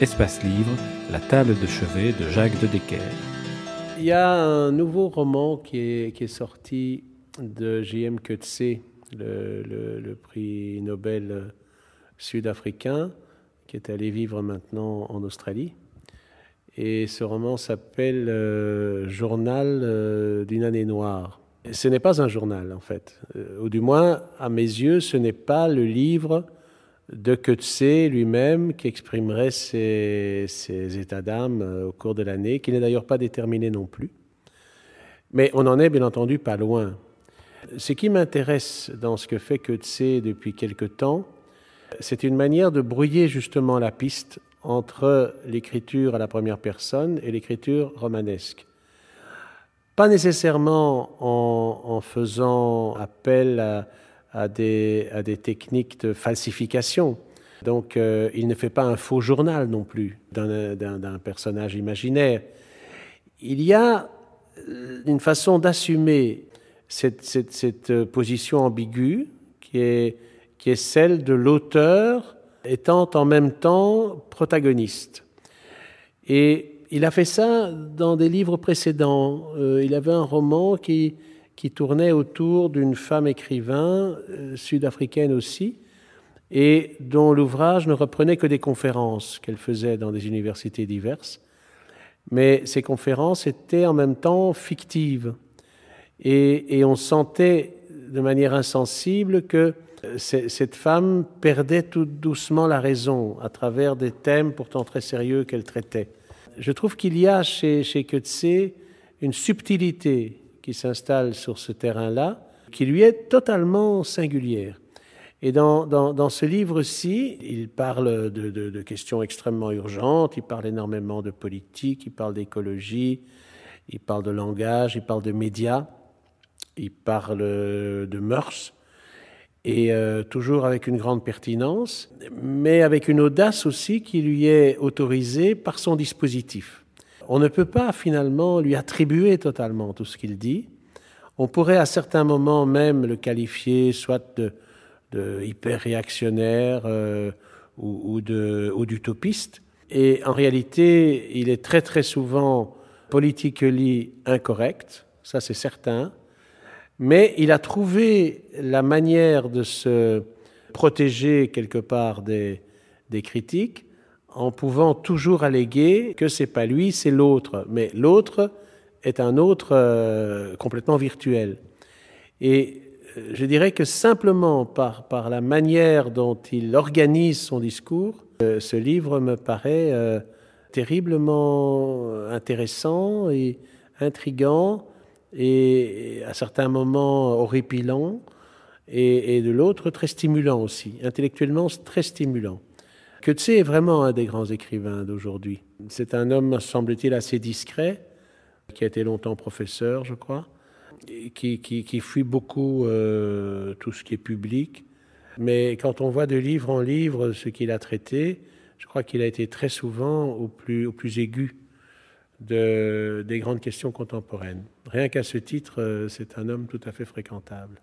Espace Livre, La table de chevet de Jacques de Decker. Il y a un nouveau roman qui est, sorti de J.M. Coetzee, le, le, prix Nobel sud-africain, qui est allé vivre maintenant en Australie. Et ce roman s'appelle euh, Journal euh, d'une année noire. ce n'est pas un journal, en fait. Euh, ou du moins, à mes yeux, ce n'est pas le livre de Coetzee lui-même qui exprimerait ses, états d'âme euh, au cours de l'année, qui n'est d'ailleurs pas déterminé non plus. Mais on n'en est bien entendu pas loin. Ce qui m'intéresse dans ce que fait Coetzee depuis quelque temps, c'est une manière de brouiller justement la piste entre l'écriture à la première personne et l'écriture romanesque. Pas nécessairement en, faisant appel à, à des, à des techniques de falsification. Donc euh, il ne fait pas un faux journal non plus d'un personnage imaginaire. Il y a euh, une façon d'assumer cette, cette, cette, position ambiguë qui est, qui est celle de l'auteur étant en même temps protagoniste. Et il a fait ça dans des livres précédents. Euh, il avait un roman qui, qui tournait autour d'une femme écrivain, euh, sud-africaine aussi, et dont l'ouvrage ne reprenait que des conférences qu'elle faisait dans des universités diverses. Mais ces conférences étaient en même temps fictives. Et, on sentait de manière insensible que euh, cette femme perdait tout doucement la raison à travers des thèmes pourtant très sérieux qu'elle traitait. Je trouve qu'il y a chez, chez une subtilité qui s'installe sur ce terrain-là, qui lui est totalement singulière. Et dans, dans, ce livre-ci, il parle de, de, de, questions extrêmement urgentes, il parle énormément de politique, il parle d'écologie, il parle de langage, il parle de médias, il parle de mœurs, et euh, toujours avec une grande pertinence, mais avec une audace aussi qui lui est autorisée par son dispositif. On ne peut pas finalement lui attribuer totalement tout ce qu'il dit. On pourrait à certains moments même le qualifier soit de, hyper réactionnaire euh, ou, d'utopiste. Et en réalité, il est très très souvent politiquement incorrect, ça c'est certain. Mais il a trouvé la manière de se protéger quelque part des critiques en pouvant toujours alléguer que c'est pas lui, c'est l'autre. Mais l'autre est un autre euh, complètement virtuel. Et euh, je dirais que simplement par, par la manière dont il organise son discours, euh, ce livre me paraît terriblement intéressant et intrigant et à certains moments horripilant et, et de l'autre très stimulant aussi, intellectuellement très stimulant. Coetzee est vraiment un des grands écrivains d'aujourd'hui. C'est un homme, semble-t-il, assez discret, qui a été longtemps professeur, je crois, qui, qui, fuit beaucoup euh, tout ce qui est public. Mais quand on voit de livre en livre ce qu'il a traité, je crois qu'il a été très souvent au plus, au plus aigu de, des grandes questions contemporaines. Rien qu'à ce titre, euh, c'est un homme tout à fait fréquentable.